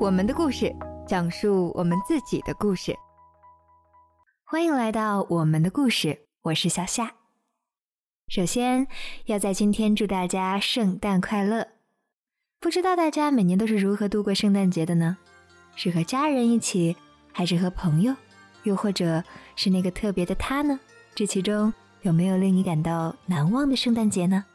我们的故事，讲述我们自己的故事。欢迎来到我们的故事，我是小夏。首先要在今天祝大家圣诞快乐。不知道大家每年都是如何度过圣诞节的呢？是和家人一起，还是和朋友，又或者是那个特别的他呢？这其中有没有令你感到难忘的圣诞节呢？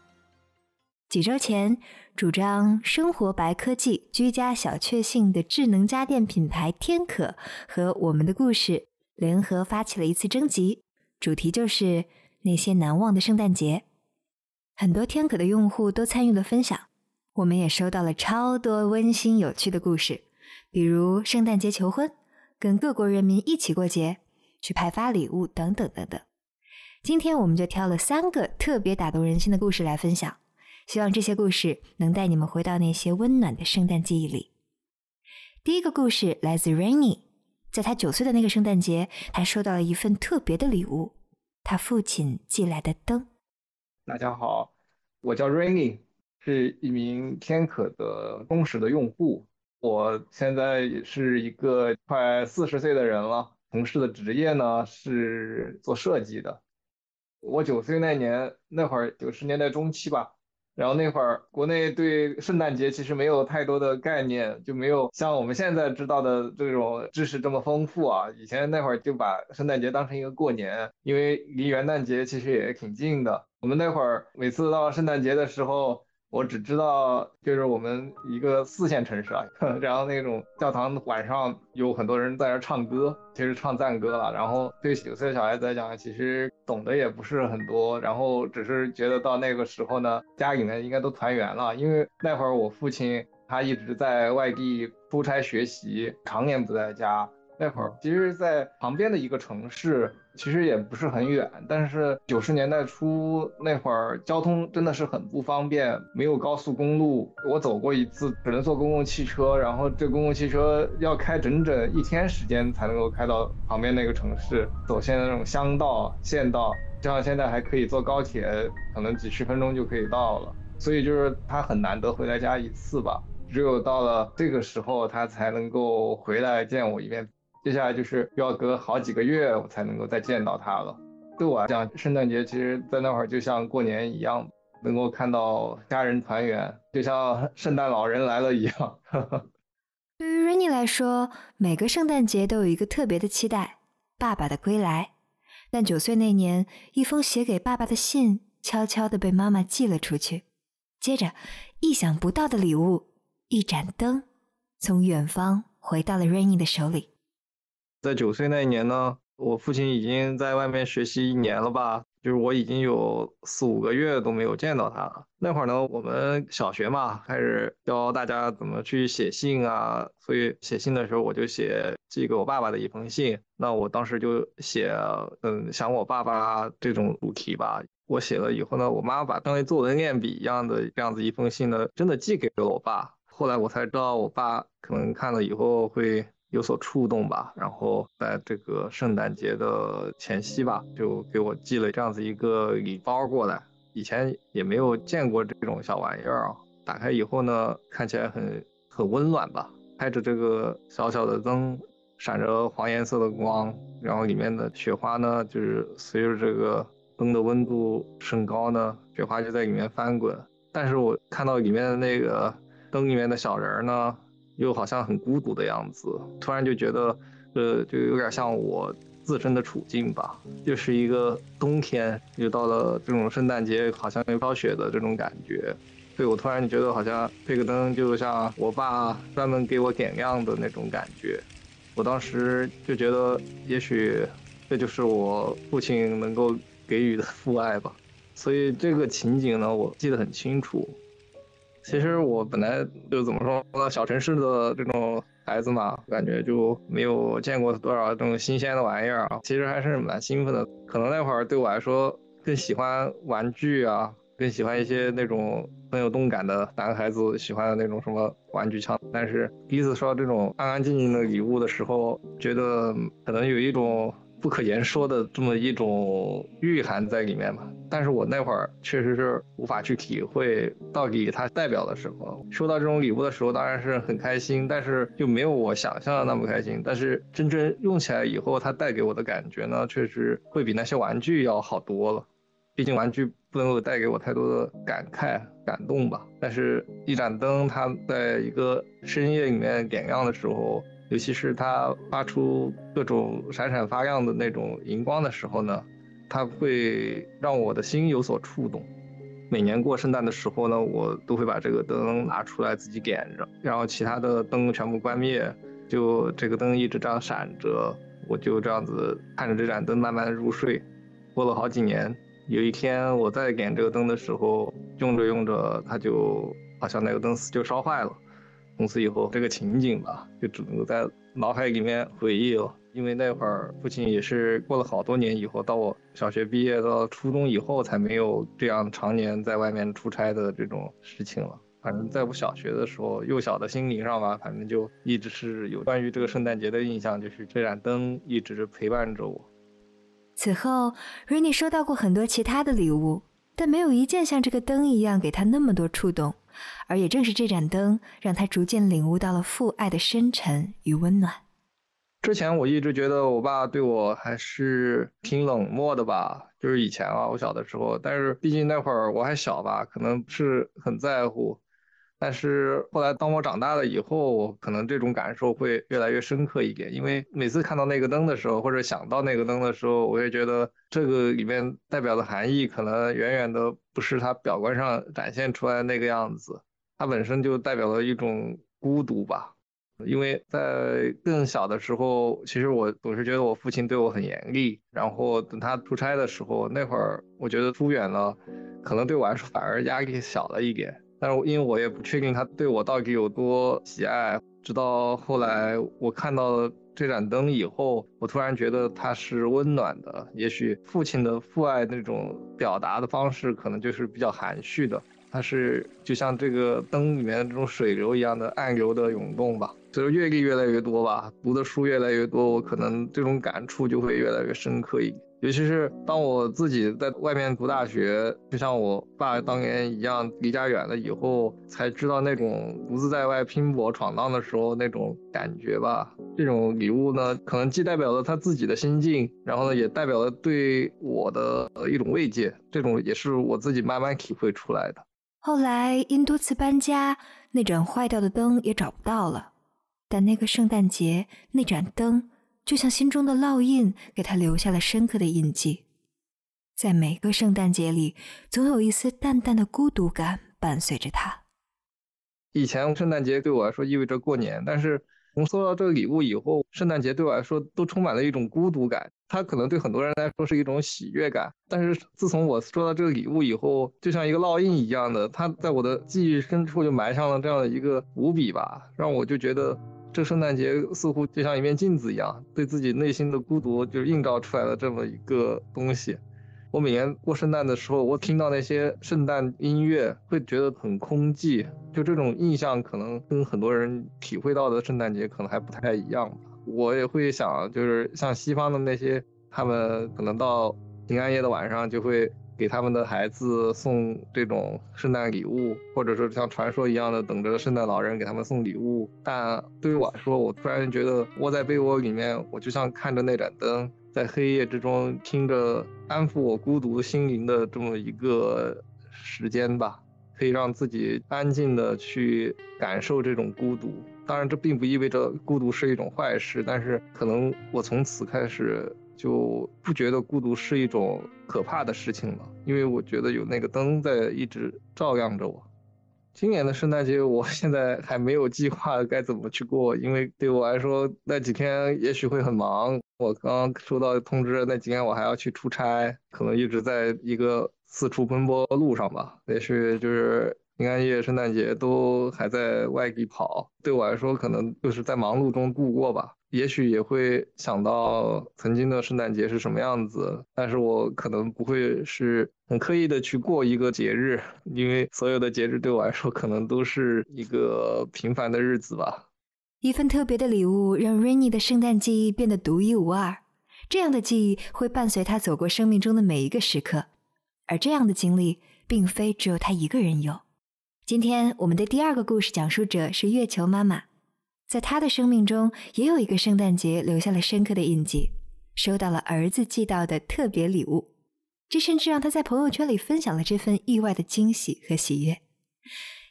几周前，主张生活白科技、居家小确幸的智能家电品牌天可和我们的故事联合发起了一次征集，主题就是那些难忘的圣诞节。很多天可的用户都参与了分享，我们也收到了超多温馨有趣的故事，比如圣诞节求婚、跟各国人民一起过节、去派发礼物等等等等。今天我们就挑了三个特别打动人心的故事来分享。希望这些故事能带你们回到那些温暖的圣诞记忆里。第一个故事来自 Rainy，在他九岁的那个圣诞节，他收到了一份特别的礼物，他父亲寄来的灯。大家好，我叫 Rainy，是一名天可的忠实的用户。我现在也是一个快四十岁的人了，从事的职业呢是做设计的。我九岁那年，那会儿九十年代中期吧。然后那会儿，国内对圣诞节其实没有太多的概念，就没有像我们现在知道的这种知识这么丰富啊。以前那会儿就把圣诞节当成一个过年，因为离元旦节其实也挺近的。我们那会儿每次到圣诞节的时候。我只知道，就是我们一个四线城市啊，然后那种教堂晚上有很多人在那唱歌，其实唱赞歌了。然后对九岁小孩子来讲，其实懂得也不是很多，然后只是觉得到那个时候呢，家里面应该都团圆了，因为那会儿我父亲他一直在外地出差学习，常年不在家。那会儿其实，在旁边的一个城市，其实也不是很远。但是九十年代初那会儿，交通真的是很不方便，没有高速公路。我走过一次，只能坐公共汽车，然后这公共汽车要开整整一天时间才能够开到旁边那个城市。走现在那种乡道、县道，像现在还可以坐高铁，可能几十分钟就可以到了。所以就是他很难得回来家一次吧，只有到了这个时候，他才能够回来见我一面。接下来就是要隔好几个月，我才能够再见到他了。对我来讲，圣诞节其实在那会儿就像过年一样，能够看到家人团圆，就像圣诞老人来了一样。对于 Rainy 来说，每个圣诞节都有一个特别的期待——爸爸的归来。但九岁那年，一封写给爸爸的信悄悄地被妈妈寄了出去。接着，意想不到的礼物——一盏灯，从远方回到了 Rainy 的手里。在九岁那一年呢，我父亲已经在外面学习一年了吧，就是我已经有四五个月都没有见到他了。那会儿呢，我们小学嘛，开始教大家怎么去写信啊，所以写信的时候我就写寄给我爸爸的一封信。那我当时就写，嗯，想我爸爸这种主题吧。我写了以后呢，我妈把当作文练笔一样的这样子一封信呢，真的寄给了我爸。后来我才知道，我爸可能看了以后会。有所触动吧，然后在这个圣诞节的前夕吧，就给我寄了这样子一个礼包过来。以前也没有见过这种小玩意儿啊，打开以后呢，看起来很很温暖吧。开着这个小小的灯，闪着黄颜色的光，然后里面的雪花呢，就是随着这个灯的温度升高呢，雪花就在里面翻滚。但是我看到里面的那个灯里面的小人儿呢。又好像很孤独的样子，突然就觉得，呃，就有点像我自身的处境吧。就是一个冬天，又到了这种圣诞节，好像有飘雪的这种感觉。所以我突然觉得，好像这个灯就像我爸专门给我点亮的那种感觉。我当时就觉得，也许这就是我父亲能够给予的父爱吧。所以这个情景呢，我记得很清楚。其实我本来就怎么说呢，小城市的这种孩子嘛，感觉就没有见过多少这种新鲜的玩意儿啊。其实还是蛮兴奋的。可能那会儿对我来说更喜欢玩具啊，更喜欢一些那种很有动感的男孩子喜欢的那种什么玩具枪。但是第一次收到这种安安静静的礼物的时候，觉得可能有一种。不可言说的这么一种蕴含在里面吧。但是我那会儿确实是无法去体会到底它代表了什么。收到这种礼物的时候，当然是很开心，但是就没有我想象的那么开心。但是真正用起来以后，它带给我的感觉呢，确实会比那些玩具要好多了。毕竟玩具不能够带给我太多的感慨、感动吧。但是，一盏灯，它在一个深夜里面点亮的时候，尤其是它发出各种闪闪发亮的那种荧光的时候呢，它会让我的心有所触动。每年过圣诞的时候呢，我都会把这个灯拿出来自己点着，然后其他的灯全部关灭，就这个灯一直这样闪着，我就这样子看着这盏灯慢慢入睡。过了好几年。有一天我在点这个灯的时候，用着用着，它就好像那个灯丝就烧坏了。从此以后，这个情景吧，就只能在脑海里面回忆了。因为那会儿父亲也是过了好多年以后，到我小学毕业到初中以后，才没有这样常年在外面出差的这种事情了。反正在我小学的时候，幼小的心灵上吧，反正就一直是有关于这个圣诞节的印象，就是这盏灯一直陪伴着我。此后，Rainy 收到过很多其他的礼物，但没有一件像这个灯一样给他那么多触动。而也正是这盏灯，让他逐渐领悟到了父爱的深沉与温暖。之前我一直觉得我爸对我还是挺冷漠的吧，就是以前啊，我小的时候。但是毕竟那会儿我还小吧，可能不是很在乎。但是后来，当我长大了以后，可能这种感受会越来越深刻一点。因为每次看到那个灯的时候，或者想到那个灯的时候，我也觉得这个里面代表的含义，可能远远的不是它表观上展现出来那个样子。它本身就代表了一种孤独吧。因为在更小的时候，其实我总是觉得我父亲对我很严厉。然后等他出差的时候，那会儿我觉得出远了，可能对我来说反而压力小了一点。但是因为我也不确定他对我到底有多喜爱，直到后来我看到这盏灯以后，我突然觉得它是温暖的。也许父亲的父爱那种表达的方式，可能就是比较含蓄的。它是就像这个灯里面的这种水流一样的暗流的涌动吧。随着阅历越来越多吧，读的书越来越多，我可能这种感触就会越来越深刻一点。尤其是当我自己在外面读大学，就像我爸当年一样离家远了以后，才知道那种独自在外拼搏闯荡的时候那种感觉吧。这种礼物呢，可能既代表了他自己的心境，然后呢，也代表了对我的一种慰藉。这种也是我自己慢慢体会出来的。后来因多次搬家，那盏坏掉的灯也找不到了，但那个圣诞节那盏灯。就像心中的烙印，给他留下了深刻的印记。在每个圣诞节里，总有一丝淡淡的孤独感伴随着他。以前圣诞节对我来说意味着过年，但是从收到这个礼物以后，圣诞节对我来说都充满了一种孤独感。它可能对很多人来说是一种喜悦感，但是自从我收到这个礼物以后，就像一个烙印一样的，它在我的记忆深处就埋上了这样的一个伏笔吧，让我就觉得。这圣诞节似乎就像一面镜子一样，对自己内心的孤独就是映照出来了这么一个东西。我每年过圣诞的时候，我听到那些圣诞音乐，会觉得很空寂。就这种印象，可能跟很多人体会到的圣诞节可能还不太一样。我也会想，就是像西方的那些，他们可能到平安夜的晚上就会。给他们的孩子送这种圣诞礼物，或者说像传说一样的等着圣诞老人给他们送礼物。但对于我来说，我突然觉得窝在被窝里面，我就像看着那盏灯，在黑夜之中听着安抚我孤独心灵的这么一个时间吧，可以让自己安静的去感受这种孤独。当然，这并不意味着孤独是一种坏事，但是可能我从此开始。就不觉得孤独是一种可怕的事情了，因为我觉得有那个灯在一直照亮着我。今年的圣诞节，我 现在还没有计划该怎么去过，因为对我来说那几天也许会很忙。我刚收到通知，那几天我还要去出差，可能一直在一个四处奔波路上吧。也许就是平安夜、圣诞节都还在外地跑，对我来说可能就是在忙碌中度过吧。也许也会想到曾经的圣诞节是什么样子，但是我可能不会是很刻意的去过一个节日，因为所有的节日对我来说可能都是一个平凡的日子吧。一份特别的礼物让 Rainy 的圣诞记忆变得独一无二，这样的记忆会伴随他走过生命中的每一个时刻，而这样的经历并非只有他一个人有。今天我们的第二个故事讲述者是月球妈妈，在她的生命中也有一个圣诞节留下了深刻的印记，收到了儿子寄到的特别礼物，这甚至让她在朋友圈里分享了这份意外的惊喜和喜悦。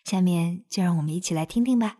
下面就让我们一起来听听吧。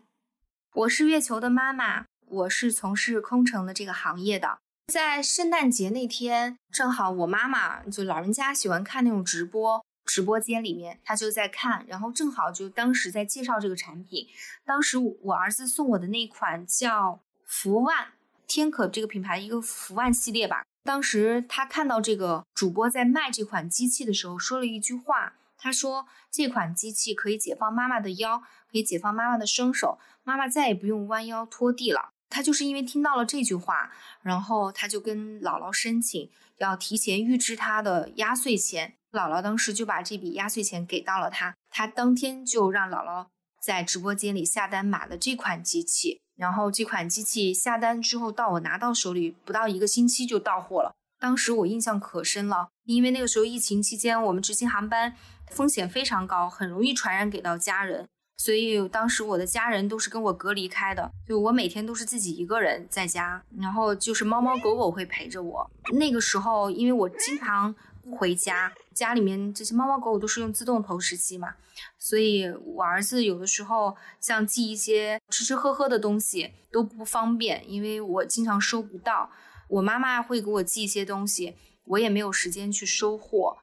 我是月球的妈妈，我是从事空乘的这个行业的。在圣诞节那天，正好我妈妈就老人家喜欢看那种直播。直播间里面，他就在看，然后正好就当时在介绍这个产品。当时我儿子送我的那款叫福万天可这个品牌一个福万系列吧。当时他看到这个主播在卖这款机器的时候，说了一句话，他说这款机器可以解放妈妈的腰，可以解放妈妈的双手，妈妈再也不用弯腰拖地了。他就是因为听到了这句话，然后他就跟姥姥申请要提前预支他的压岁钱。姥姥当时就把这笔压岁钱给到了他，他当天就让姥姥在直播间里下单买了这款机器，然后这款机器下单之后到我拿到手里不到一个星期就到货了。当时我印象可深了，因为那个时候疫情期间我们执行航班风险非常高，很容易传染给到家人，所以当时我的家人都是跟我隔离开的，就我每天都是自己一个人在家，然后就是猫猫狗狗会陪着我。那个时候因为我经常。不回家，家里面这些猫猫狗狗都是用自动投食机嘛，所以我儿子有的时候像寄一些吃吃喝喝的东西都不方便，因为我经常收不到。我妈妈会给我寄一些东西，我也没有时间去收货。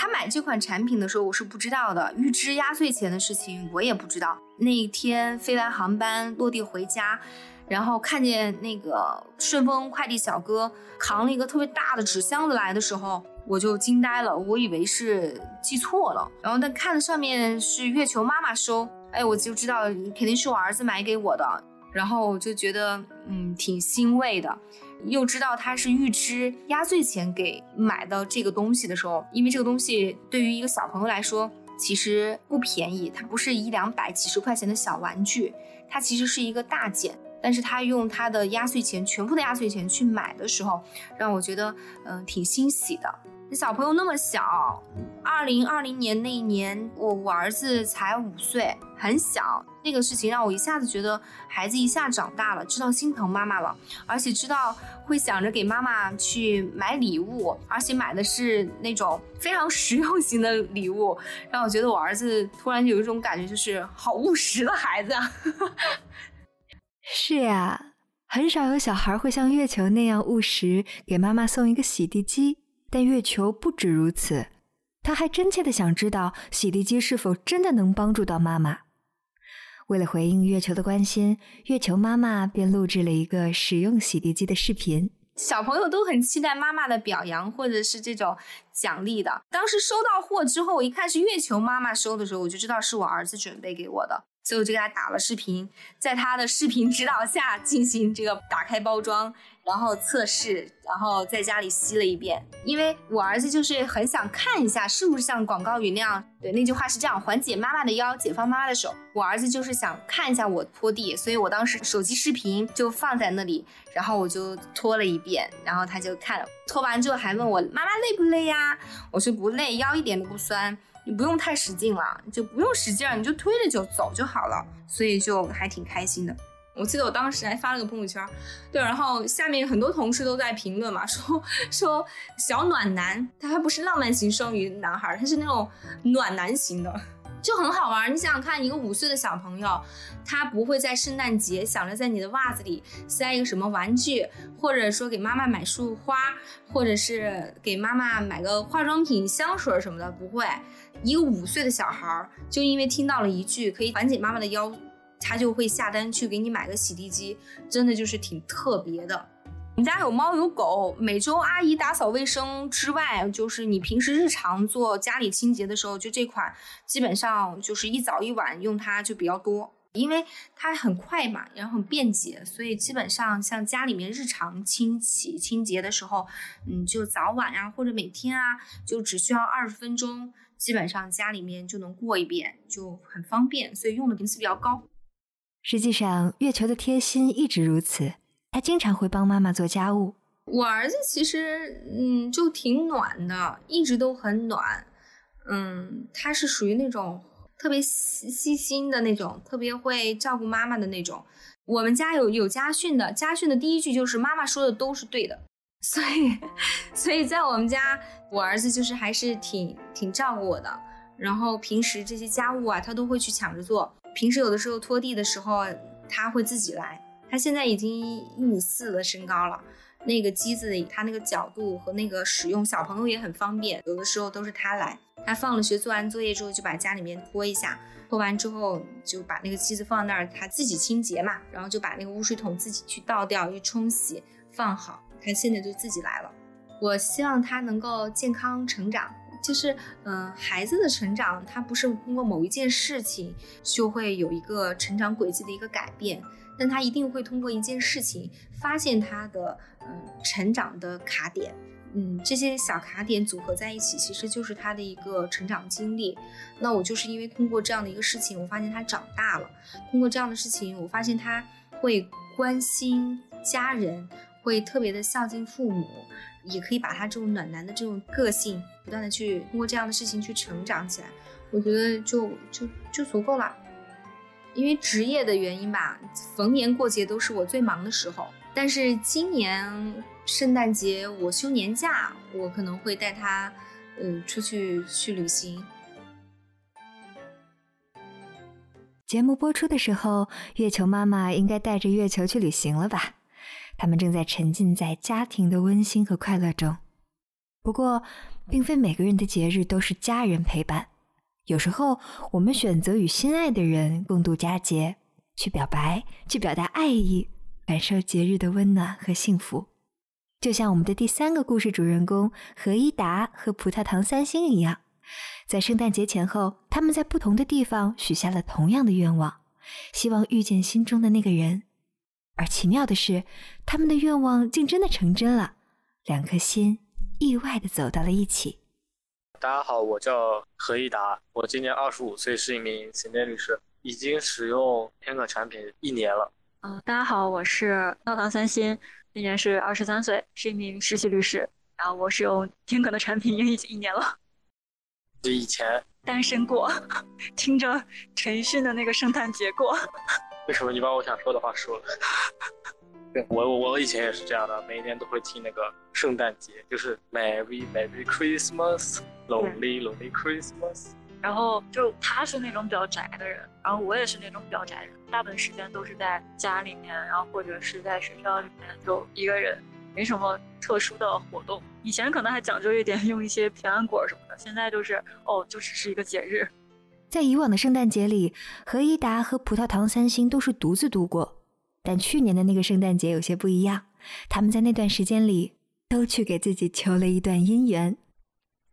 他买这款产品的时候，我是不知道的，预支压岁钱的事情我也不知道。那一天飞完航班落地回家。然后看见那个顺丰快递小哥扛了一个特别大的纸箱子来的时候，我就惊呆了，我以为是寄错了。然后但看上面是月球妈妈收，哎，我就知道肯定是我儿子买给我的。然后我就觉得嗯挺欣慰的，又知道他是预支压岁钱给买的这个东西的时候，因为这个东西对于一个小朋友来说其实不便宜，它不是一两百几十块钱的小玩具，它其实是一个大件。但是他用他的压岁钱，全部的压岁钱去买的时候，让我觉得，嗯，挺欣喜的。那小朋友那么小，二零二零年那一年，我我儿子才五岁，很小。那个事情让我一下子觉得孩子一下长大了，知道心疼妈妈了，而且知道会想着给妈妈去买礼物，而且买的是那种非常实用型的礼物，让我觉得我儿子突然有一种感觉，就是好务实的孩子啊。是呀，很少有小孩会像月球那样务实，给妈妈送一个洗地机。但月球不止如此，他还真切的想知道洗地机是否真的能帮助到妈妈。为了回应月球的关心，月球妈妈便录制了一个使用洗地机的视频。小朋友都很期待妈妈的表扬或者是这种奖励的。当时收到货之后，我一看是月球妈妈收的时候，我就知道是我儿子准备给我的。所以我就给他打了视频，在他的视频指导下进行这个打开包装，然后测试，然后在家里吸了一遍。因为我儿子就是很想看一下是不是像广告语那样，对那句话是这样：缓解妈妈的腰，解放妈妈的手。我儿子就是想看一下我拖地，所以我当时手机视频就放在那里，然后我就拖了一遍，然后他就看了。拖完之后还问我妈妈累不累呀？我说不累，腰一点都不酸。你不用太使劲了，就不用使劲，你就推着就走就好了，所以就还挺开心的。我记得我当时还发了个朋友圈，对，然后下面很多同事都在评论嘛，说说小暖男，他还不是浪漫型双鱼男孩，他是那种暖男型的。就很好玩，你想想看，一个五岁的小朋友，他不会在圣诞节想着在你的袜子里塞一个什么玩具，或者说给妈妈买束花，或者是给妈妈买个化妆品、香水什么的，不会。一个五岁的小孩，就因为听到了一句可以缓解妈妈的腰，他就会下单去给你买个洗地机，真的就是挺特别的。我们家有猫有狗，每周阿姨打扫卫生之外，就是你平时日常做家里清洁的时候，就这款基本上就是一早一晚用它就比较多，因为它很快嘛，然后很便捷，所以基本上像家里面日常清洗清洁的时候，嗯，就早晚啊或者每天啊，就只需要二十分钟，基本上家里面就能过一遍，就很方便，所以用的频次比较高。实际上，月球的贴心一直如此。他经常会帮妈妈做家务。我儿子其实嗯就挺暖的，一直都很暖。嗯，他是属于那种特别细心的那种，特别会照顾妈妈的那种。我们家有有家训的，家训的第一句就是妈妈说的都是对的。所以，所以在我们家，我儿子就是还是挺挺照顾我的。然后平时这些家务啊，他都会去抢着做。平时有的时候拖地的时候，他会自己来。他现在已经一米四的身高了，那个机子他那个角度和那个使用，小朋友也很方便。有的时候都是他来。他放了学，做完作业之后，就把家里面拖一下，拖完之后就把那个机子放那儿，他自己清洁嘛。然后就把那个污水桶自己去倒掉，一冲洗，放好。他现在就自己来了。我希望他能够健康成长，就是，嗯，孩子的成长，他不是通过某一件事情就会有一个成长轨迹的一个改变，但他一定会通过一件事情发现他的，嗯，成长的卡点，嗯，这些小卡点组合在一起，其实就是他的一个成长经历。那我就是因为通过这样的一个事情，我发现他长大了，通过这样的事情，我发现他会关心家人。会特别的孝敬父母，也可以把他这种暖男的这种个性，不断的去通过这样的事情去成长起来，我觉得就就就足够了。因为职业的原因吧，逢年过节都是我最忙的时候。但是今年圣诞节我休年假，我可能会带他，嗯，出去去旅行。节目播出的时候，月球妈妈应该带着月球去旅行了吧？他们正在沉浸在家庭的温馨和快乐中。不过，并非每个人的节日都是家人陪伴。有时候，我们选择与心爱的人共度佳节，去表白，去表达爱意，感受节日的温暖和幸福。就像我们的第三个故事主人公何一达和葡萄糖三星一样，在圣诞节前后，他们在不同的地方许下了同样的愿望，希望遇见心中的那个人。而奇妙的是，他们的愿望竟真的成真了，两颗心意外的走到了一起。大家好，我叫何一达，我今年二十五岁，是一名行政律师，已经使用天可产品一年了。嗯，大家好，我是闹堂三星，今年是二十三岁，是一名实习律师，然后我使用天可的产品也已经一年了。就以前单身过，听着陈奕迅的那个圣诞节过。为什么你把我想说的话说了？对我我我以前也是这样的，每一年都会听那个圣诞节，就是 Merry Merry Christmas，Lonely Lonely Christmas。然后就他是那种比较宅的人，然后我也是那种比较宅人，大部分时间都是在家里面，然后或者是在学校里面就一个人，没什么特殊的活动。以前可能还讲究一点，用一些平安果什么的，现在就是哦，就只是一个节日。在以往的圣诞节里，何一达和葡萄糖三星都是独自度过。但去年的那个圣诞节有些不一样，他们在那段时间里都去给自己求了一段姻缘。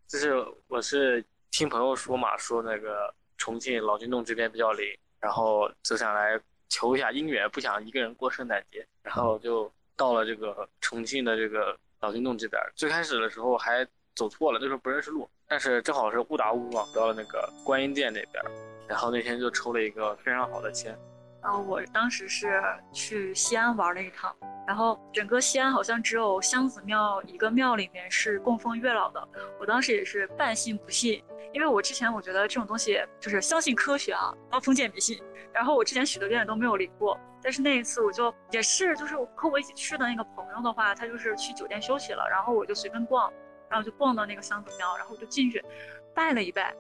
就是我是听朋友说嘛，说那个重庆老君洞这边比较灵，然后就想来求一下姻缘，不想一个人过圣诞节，然后就到了这个重庆的这个老君洞这边。最开始的时候还走错了，那时候不认识路。但是正好是误打误撞到了那个观音殿那边，然后那天就抽了一个非常好的签。然后我当时是去西安玩了一趟，然后整个西安好像只有香子庙一个庙里面是供奉月老的。我当时也是半信不信，因为我之前我觉得这种东西就是相信科学啊，然后封建迷信。然后我之前许的愿都没有灵过，但是那一次我就也是，就是和我一起去的那个朋友的话，他就是去酒店休息了，然后我就随便逛。然后就逛到那个香子庙，然后我就进去拜了一拜，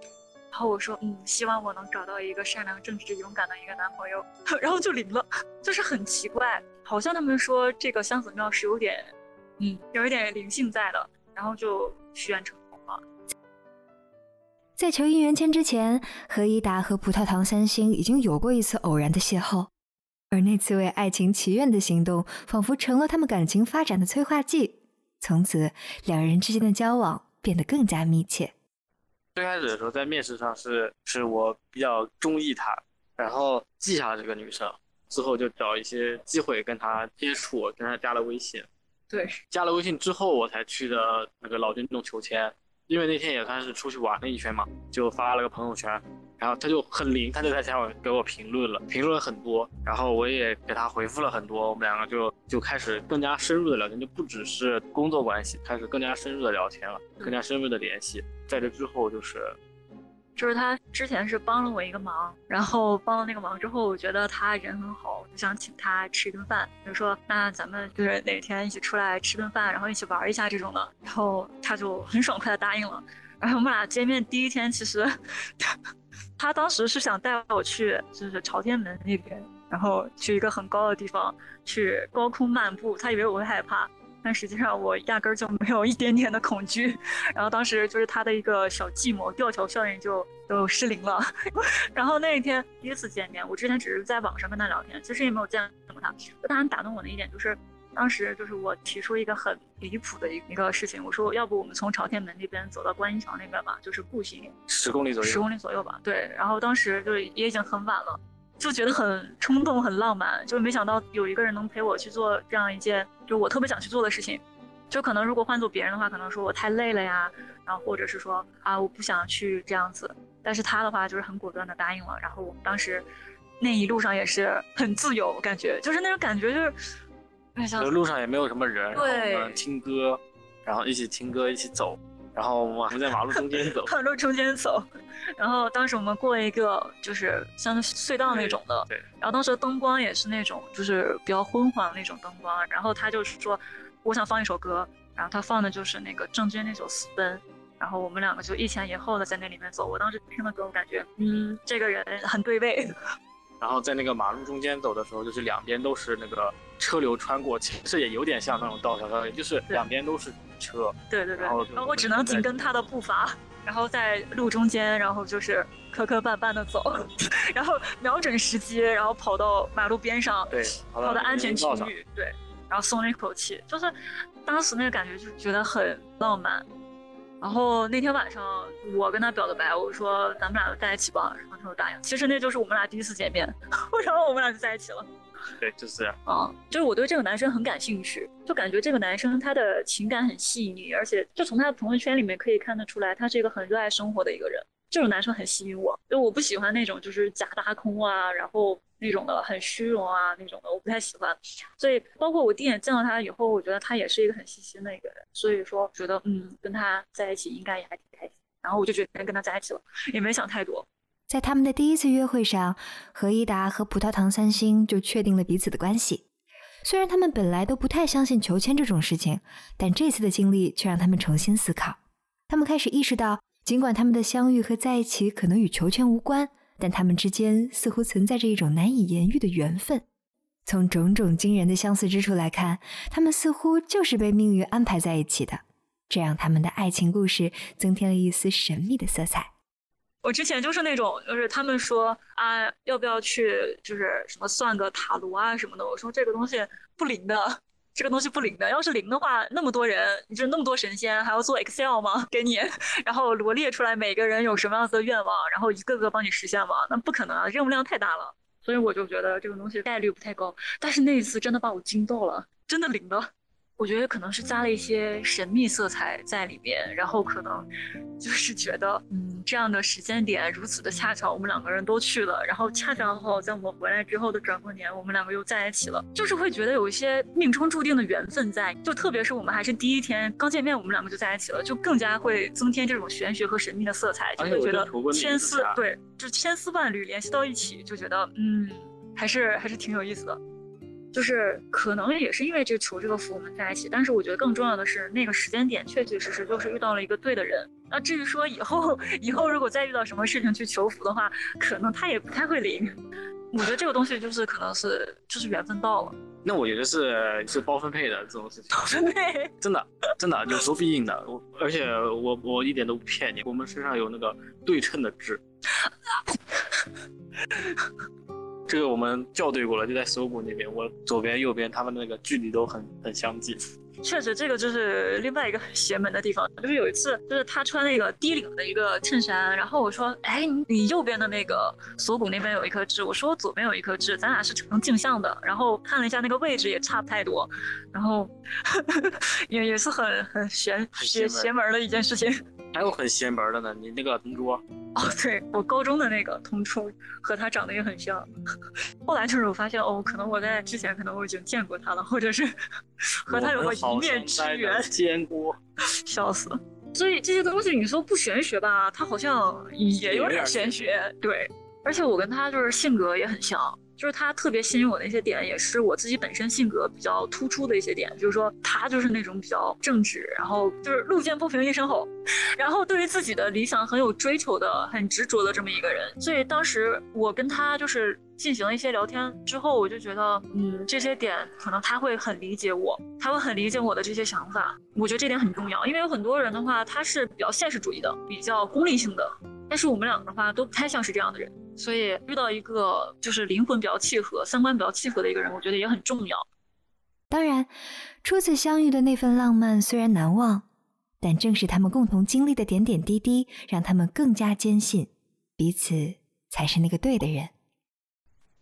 然后我说，嗯，希望我能找到一个善良、正直、勇敢的一个男朋友，然后就灵了，就是很奇怪，好像他们说这个香子庙是有点，嗯，有一点灵性在的，然后就许愿成功了。在求姻缘签之前，何一达和葡萄糖三星已经有过一次偶然的邂逅，而那次为爱情祈愿的行动，仿佛成了他们感情发展的催化剂。从此，两人之间的交往变得更加密切。最开始的时候，在面试上是是我比较中意她，然后记下了这个女生，之后就找一些机会跟她接触，跟她加了微信。对，加了微信之后，我才去的那个老君洞求签，因为那天也算是出去玩了一圈嘛，就发了个朋友圈，然后他就很灵，他就在下面给我评论了，评论很多，然后我也给他回复了很多，我们两个就就开始更加深入的聊天，就不只是工作关系，开始更加深入的聊天了，更加深入的联系。在这之后就是。就是他之前是帮了我一个忙，然后帮了那个忙之后，我觉得他人很好，我就想请他吃一顿饭，就说那咱们就是哪天一起出来吃顿饭，然后一起玩一下这种的。然后他就很爽快的答应了。然后我们俩见面第一天，其实 他他当时是想带我去就是朝天门那边，然后去一个很高的地方去高空漫步，他以为我会害怕。但实际上我压根儿就没有一点点的恐惧，然后当时就是他的一个小计谋，吊桥效应就就失灵了。然后那一天第一次见面，我之前只是在网上跟他聊天，其实也没有见过他。就他很打动我的一点就是，当时就是我提出一个很离谱的一一个事情，我说要不我们从朝天门那边走到观音桥那边吧，就是步行十公里左右，十公里左右吧。对，然后当时就也已经很晚了。就觉得很冲动，很浪漫，就没想到有一个人能陪我去做这样一件，就我特别想去做的事情。就可能如果换做别人的话，可能说我太累了呀，然后或者是说啊我不想去这样子。但是他的话就是很果断的答应了。然后我们当时那一路上也是很自由，感觉就是那种感觉就是，路上也没有什么人，对，听歌，然后一起听歌，一起走。然后我们在马路中间走，马路中间走，然后当时我们过一个就是像隧道那种的，对。然后当时灯光也是那种就是比较昏黄那种灯光。然后他就是说，我想放一首歌，然后他放的就是那个郑钧那首《私奔》。然后我们两个就一前一后的在那里面走。我当时听了歌，我感觉嗯，这个人很对味。然后在那个马路中间走的时候，就是两边都是那个车流穿过，其实也有点像那种道桥效应，就是两边都是车。对对对。然后我只能紧跟他的步伐，然后在路中间，然后就是磕磕绊绊的走，然后瞄准时机，然后跑到马路边上，对，跑到安全区域，对，然后松了一口气，就是当时那个感觉就觉得很浪漫。然后那天晚上，我跟他表的白，我说咱们俩在一起吧，然后他就答应。其实那就是我们俩第一次见面，然后我们俩就在一起了。对，就是这样啊，就是我对这个男生很感兴趣，就感觉这个男生他的情感很细腻，而且就从他的朋友圈里面可以看得出来，他是一个很热爱生活的一个人。这种男生很吸引我，就我不喜欢那种就是假大空啊，然后。那种的很虚荣啊，那种的我不太喜欢，所以包括我第一眼见到他以后，我觉得他也是一个很细心的一个人，所以说觉得嗯，跟他在一起应该也还挺开心，然后我就决定跟他在一起了，也没想太多。在他们的第一次约会上，何一达和葡萄糖三星就确定了彼此的关系。虽然他们本来都不太相信求签这种事情，但这次的经历却让他们重新思考。他们开始意识到，尽管他们的相遇和在一起可能与求签无关。但他们之间似乎存在着一种难以言喻的缘分。从种种惊人的相似之处来看，他们似乎就是被命运安排在一起的，这让他们的爱情故事增添了一丝神秘的色彩。我之前就是那种，就是他们说啊，要不要去，就是什么算个塔罗啊什么的，我说这个东西不灵的。这个东西不灵的，要是灵的话，那么多人，你就那么多神仙，还要做 Excel 吗？给你，然后罗列出来每个人有什么样子的愿望，然后一个个帮你实现吗？那不可能啊，任务量太大了。所以我就觉得这个东西概率不太高。但是那一次真的把我惊到了，真的灵了。我觉得可能是加了一些神秘色彩在里面，然后可能 就是觉得，嗯，这样的时间点如此的恰巧，我们两个人都去了，然后恰恰好在我们回来之后的转过年，我们两个又在一起了，就是会觉得有一些命中注定的缘分在，就特别是我们还是第一天刚见面，我们两个就在一起了，就更加会增添这种玄学和神秘的色彩，就会觉得千丝对，就千丝万缕联系到一起，就觉得嗯，还是还是挺有意思的。就是可能也是因为这求这个福我们在一起，但是我觉得更重要的是那个时间点确确实实就是遇到了一个对的人。那至于说以后以后如果再遇到什么事情去求福的话，可能他也不太会灵。我觉得这个东西就是可能是就是缘分到了。那我觉得是是包分配的这种事情，包分配 真的真的有求必应的。我而且我我一点都不骗你，我们身上有那个对称的痣。这个我们校对过了，就在锁骨那边，我左边、右边，他们那个距离都很很相近。确实，这个就是另外一个很邪门的地方。就是有一次，就是他穿那个低领的一个衬衫，然后我说：“哎，你右边的那个锁骨那边有一颗痣。”我说：“我左边有一颗痣，咱俩是成镜像的。”然后看了一下那个位置，也差不太多。然后 也也是很很玄邪邪门的一件事情。还有很邪门的呢，你那个同桌。哦，对我高中的那个同桌和他长得也很像。后来就是我发现，哦，可能我在之前可能我已经见过他了，或者是 和他有过一面之缘。见过，笑死。所以这些东西你说不玄学吧，他好像也有点玄学。对，而且我跟他就是性格也很像。就是他特别吸引我的一些点，也是我自己本身性格比较突出的一些点。就是说，他就是那种比较正直，然后就是路见不平一声吼，然后对于自己的理想很有追求的、很执着的这么一个人。所以当时我跟他就是进行了一些聊天之后，我就觉得，嗯，这些点可能他会很理解我，他会很理解我的这些想法。我觉得这点很重要，因为有很多人的话，他是比较现实主义的，比较功利性的。但是我们两个的话都不太像是这样的人，所以遇到一个就是灵魂比较契合、三观比较契合的一个人，我觉得也很重要。当然，初次相遇的那份浪漫虽然难忘，但正是他们共同经历的点点滴滴，让他们更加坚信彼此才是那个对的人。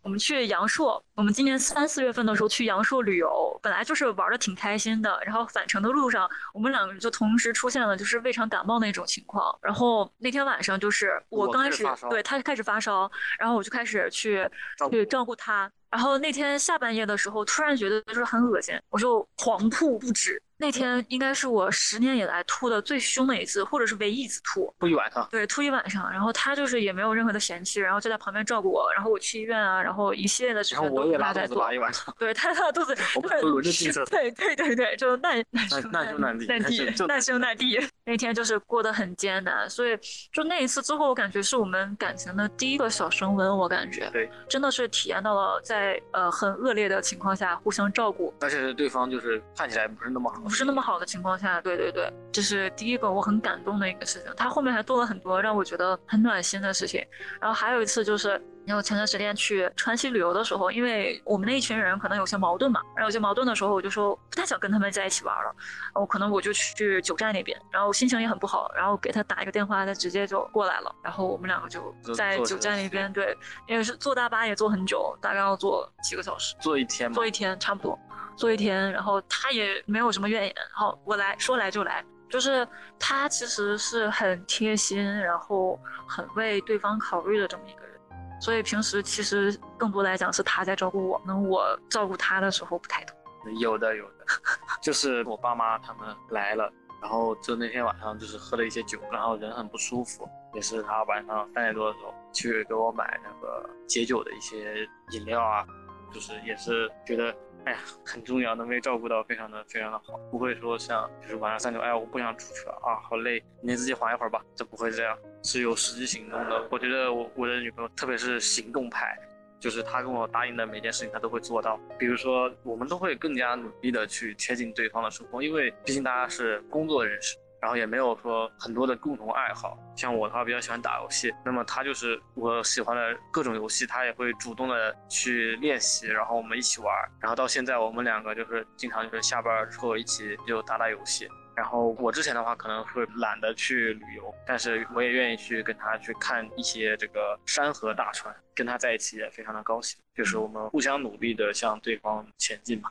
我们去阳朔，我们今年三四月份的时候去阳朔旅游，本来就是玩的挺开心的。然后返程的路上，我们两个人就同时出现了就是胃肠感冒那种情况。然后那天晚上就是我刚开始对他开始发烧，然后我就开始去去照顾他。然后那天下半夜的时候，突然觉得就是很恶心，我就狂吐不止。那天应该是我十年以来吐的最凶的一次，或者是唯一一次吐。吐一晚上。对，吐一晚上。然后他就是也没有任何的嫌弃，然后就在旁边照顾我。然后我去医院啊，然后一系列的事情都他在做。拉一晚上。对，他拉肚子。我们轮着进厕所。对对对对，就难 难难兄难弟，难弟难兄难弟。那天就是过得很艰难，所以就那一次之后，我感觉是我们感情的第一个小升温。我感觉，对，真的是体验到了在呃很恶劣的情况下互相照顾，而且对方就是看起来不是那么好，不是那么好的情。况下，对对对，这是第一个我很感动的一个事情。他后面还做了很多让我觉得很暖心的事情。然后还有一次就是，然后前段时间去川西旅游的时候，因为我们那一群人可能有些矛盾嘛，然后有些矛盾的时候，我就说不太想跟他们在一起玩了。我可能我就去九寨那边，然后心情也很不好，然后给他打一个电话，他直接就过来了。然后我们两个就在九寨那边，对，因为是坐大巴也坐很久，大概要坐几个小时，坐一天，坐一天差不多。坐一天，然后他也没有什么怨言，然后我来说来就来，就是他其实是很贴心，然后很为对方考虑的这么一个人，所以平时其实更多来讲是他在照顾我，那我照顾他的时候不太多。有的有的，就是我爸妈他们来了，然后就那天晚上就是喝了一些酒，然后人很不舒服，也是他晚上三点多的时候去给我买那个解酒的一些饮料啊，就是也是觉得。哎呀，很重要，能被照顾到，非常的非常的好，不会说像就是晚上三点，哎呀，我不想出去了啊，好累，你自己缓一会儿吧，这不会这样，是有实际行动的。我觉得我我的女朋友，特别是行动派，就是她跟我答应的每件事情，她都会做到。比如说，我们都会更加努力的去贴近对方的生活，因为毕竟大家是工作人士。然后也没有说很多的共同爱好，像我的话比较喜欢打游戏，那么他就是我喜欢的各种游戏，他也会主动的去练习，然后我们一起玩，然后到现在我们两个就是经常就是下班之后一起就打打游戏。然后我之前的话可能会懒得去旅游，但是我也愿意去跟他去看一些这个山河大川，跟他在一起也非常的高兴，就是我们互相努力的向对方前进嘛。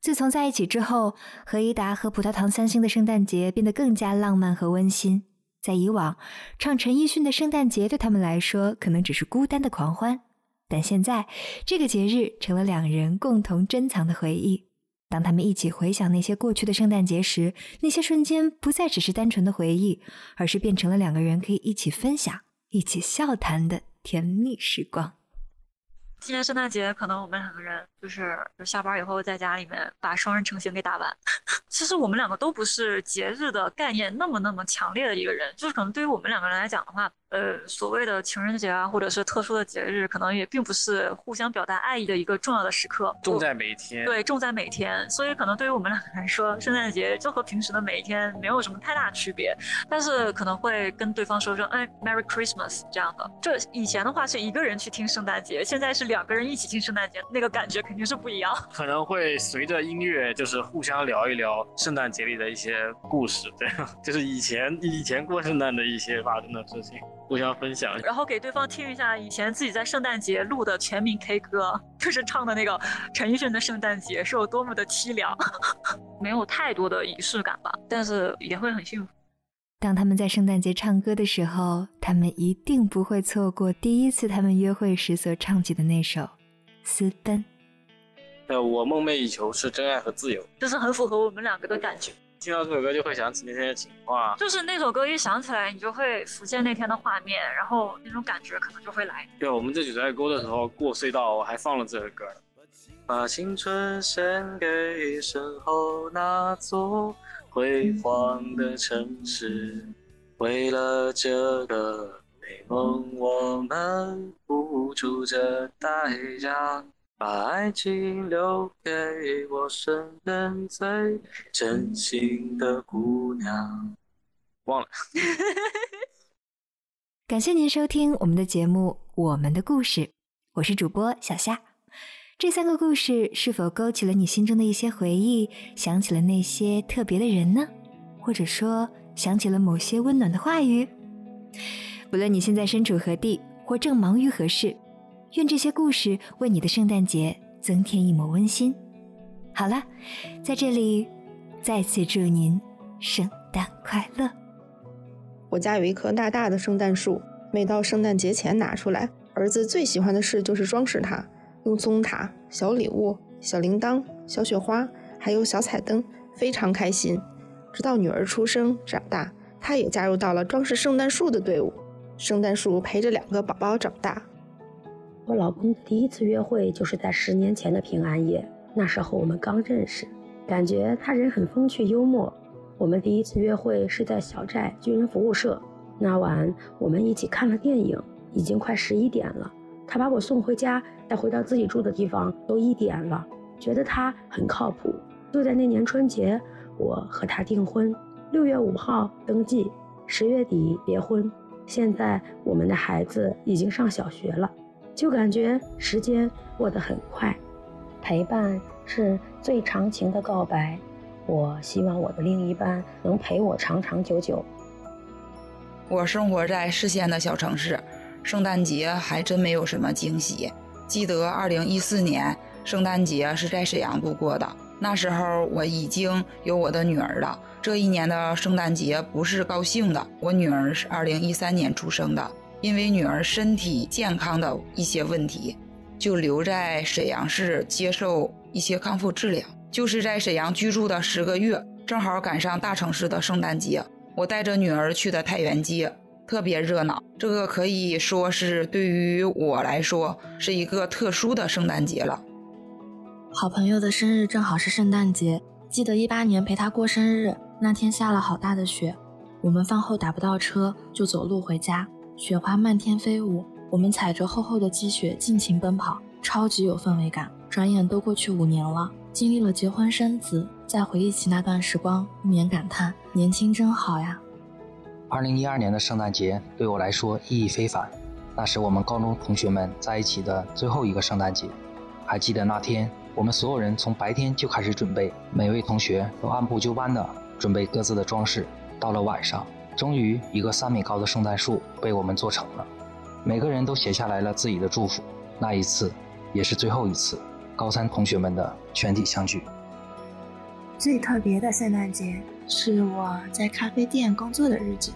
自从在一起之后，何一达和葡萄糖三星的圣诞节变得更加浪漫和温馨。在以往，唱陈奕迅的圣诞节对他们来说可能只是孤单的狂欢，但现在这个节日成了两人共同珍藏的回忆。当他们一起回想那些过去的圣诞节时，那些瞬间不再只是单纯的回忆，而是变成了两个人可以一起分享、一起笑谈的甜蜜时光。今年圣诞节，可能我们两个人就是下班以后在家里面把双人成行给打完。其实我们两个都不是节日的概念那么那么强烈的一个人，就是可能对于我们两个人来讲的话。呃，所谓的情人节啊，或者是特殊的节日，可能也并不是互相表达爱意的一个重要的时刻。重在每天。对，重在每天。所以可能对于我们两个来说，圣诞节就和平时的每一天没有什么太大区别。但是可能会跟对方说说，哎，Merry Christmas 这样的。这以前的话是一个人去听圣诞节，现在是两个人一起听圣诞节，那个感觉肯定是不一样。可能会随着音乐，就是互相聊一聊圣诞节里的一些故事，对，就是以前以前过圣诞的一些发生的事情。互相分享，然后给对方听一下以前自己在圣诞节录的全民 K 歌，就是唱的那个陈奕迅的圣诞节是有多么的凄凉，没有太多的仪式感吧，但是也会很幸福。当他们在圣诞节唱歌的时候，他们一定不会错过第一次他们约会时所唱起的那首《私奔》。呃，我梦寐以求是真爱和自由，这是很符合我们两个的感觉。听到这首歌就会想起那天的情话，就是那首歌一想起来，你就会浮现那天的画面，然后那种感觉可能就会来。对，我们这九寨沟的时候过隧道，我还放了这首歌。把青春献给身后那座辉煌的城市，为了这个美梦，我们付出着代价。把爱情留给我身边最真心的姑娘。忘了。感谢您收听我们的节目《我们的故事》，我是主播小夏。这三个故事是否勾起了你心中的一些回忆？想起了那些特别的人呢？或者说想起了某些温暖的话语？不论你现在身处何地，或正忙于何事。愿这些故事为你的圣诞节增添一抹温馨。好了，在这里再次祝您圣诞快乐。我家有一棵大大的圣诞树，每到圣诞节前拿出来，儿子最喜欢的事就是装饰它，用棕塔、小礼物、小铃铛、小雪花，还有小彩灯，非常开心。直到女儿出生长大，他也加入到了装饰圣诞树的队伍。圣诞树陪着两个宝宝长大。我老公第一次约会就是在十年前的平安夜，那时候我们刚认识，感觉他人很风趣幽默。我们第一次约会是在小寨军人服务社，那晚我们一起看了电影，已经快十一点了。他把我送回家，再回到自己住的地方都一点了，觉得他很靠谱。就在那年春节，我和他订婚，六月五号登记，十月底结婚。现在我们的孩子已经上小学了。就感觉时间过得很快，陪伴是最长情的告白。我希望我的另一半能陪我长长久久。我生活在市县的小城市，圣诞节还真没有什么惊喜。记得2014年圣诞节是在沈阳度过的，那时候我已经有我的女儿了。这一年的圣诞节不是高兴的，我女儿是2013年出生的。因为女儿身体健康的一些问题，就留在沈阳市接受一些康复治疗。就是在沈阳居住的十个月，正好赶上大城市的圣诞节，我带着女儿去的太原街，特别热闹。这个可以说是对于我来说是一个特殊的圣诞节了。好朋友的生日正好是圣诞节，记得一八年陪他过生日那天下了好大的雪，我们饭后打不到车，就走路回家。雪花漫天飞舞，我们踩着厚厚的积雪尽情奔跑，超级有氛围感。转眼都过去五年了，经历了结婚生子，再回忆起那段时光，不免感叹年轻真好呀。二零一二年的圣诞节对我来说意义非凡，那是我们高中同学们在一起的最后一个圣诞节。还记得那天，我们所有人从白天就开始准备，每位同学都按部就班的准备各自的装饰。到了晚上。终于，一个三米高的圣诞树被我们做成了。每个人都写下来了自己的祝福。那一次，也是最后一次，高三同学们的全体相聚。最特别的圣诞节是我在咖啡店工作的日子。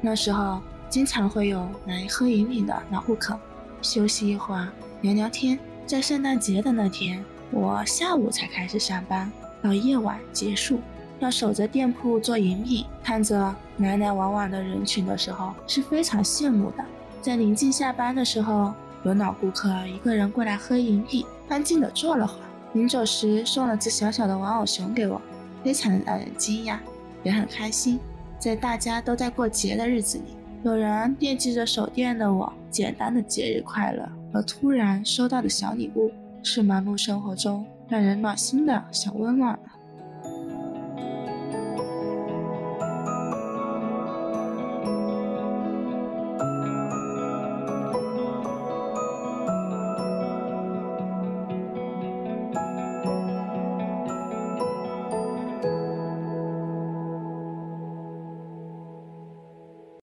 那时候，经常会有来喝饮品的老顾客，休息一会儿，聊聊天。在圣诞节的那天，我下午才开始上班，到夜晚结束。要守着店铺做饮品，看着来来往往的人群的时候，是非常羡慕的。在临近下班的时候，有老顾客一个人过来喝饮品，安静的坐了会儿，临走时送了只小小的玩偶熊给我，非常的让人惊讶，也很开心。在大家都在过节的日子里，有人惦记着守店的我，简单的节日快乐，而突然收到的小礼物，是忙碌生活中让人暖心的小温暖了。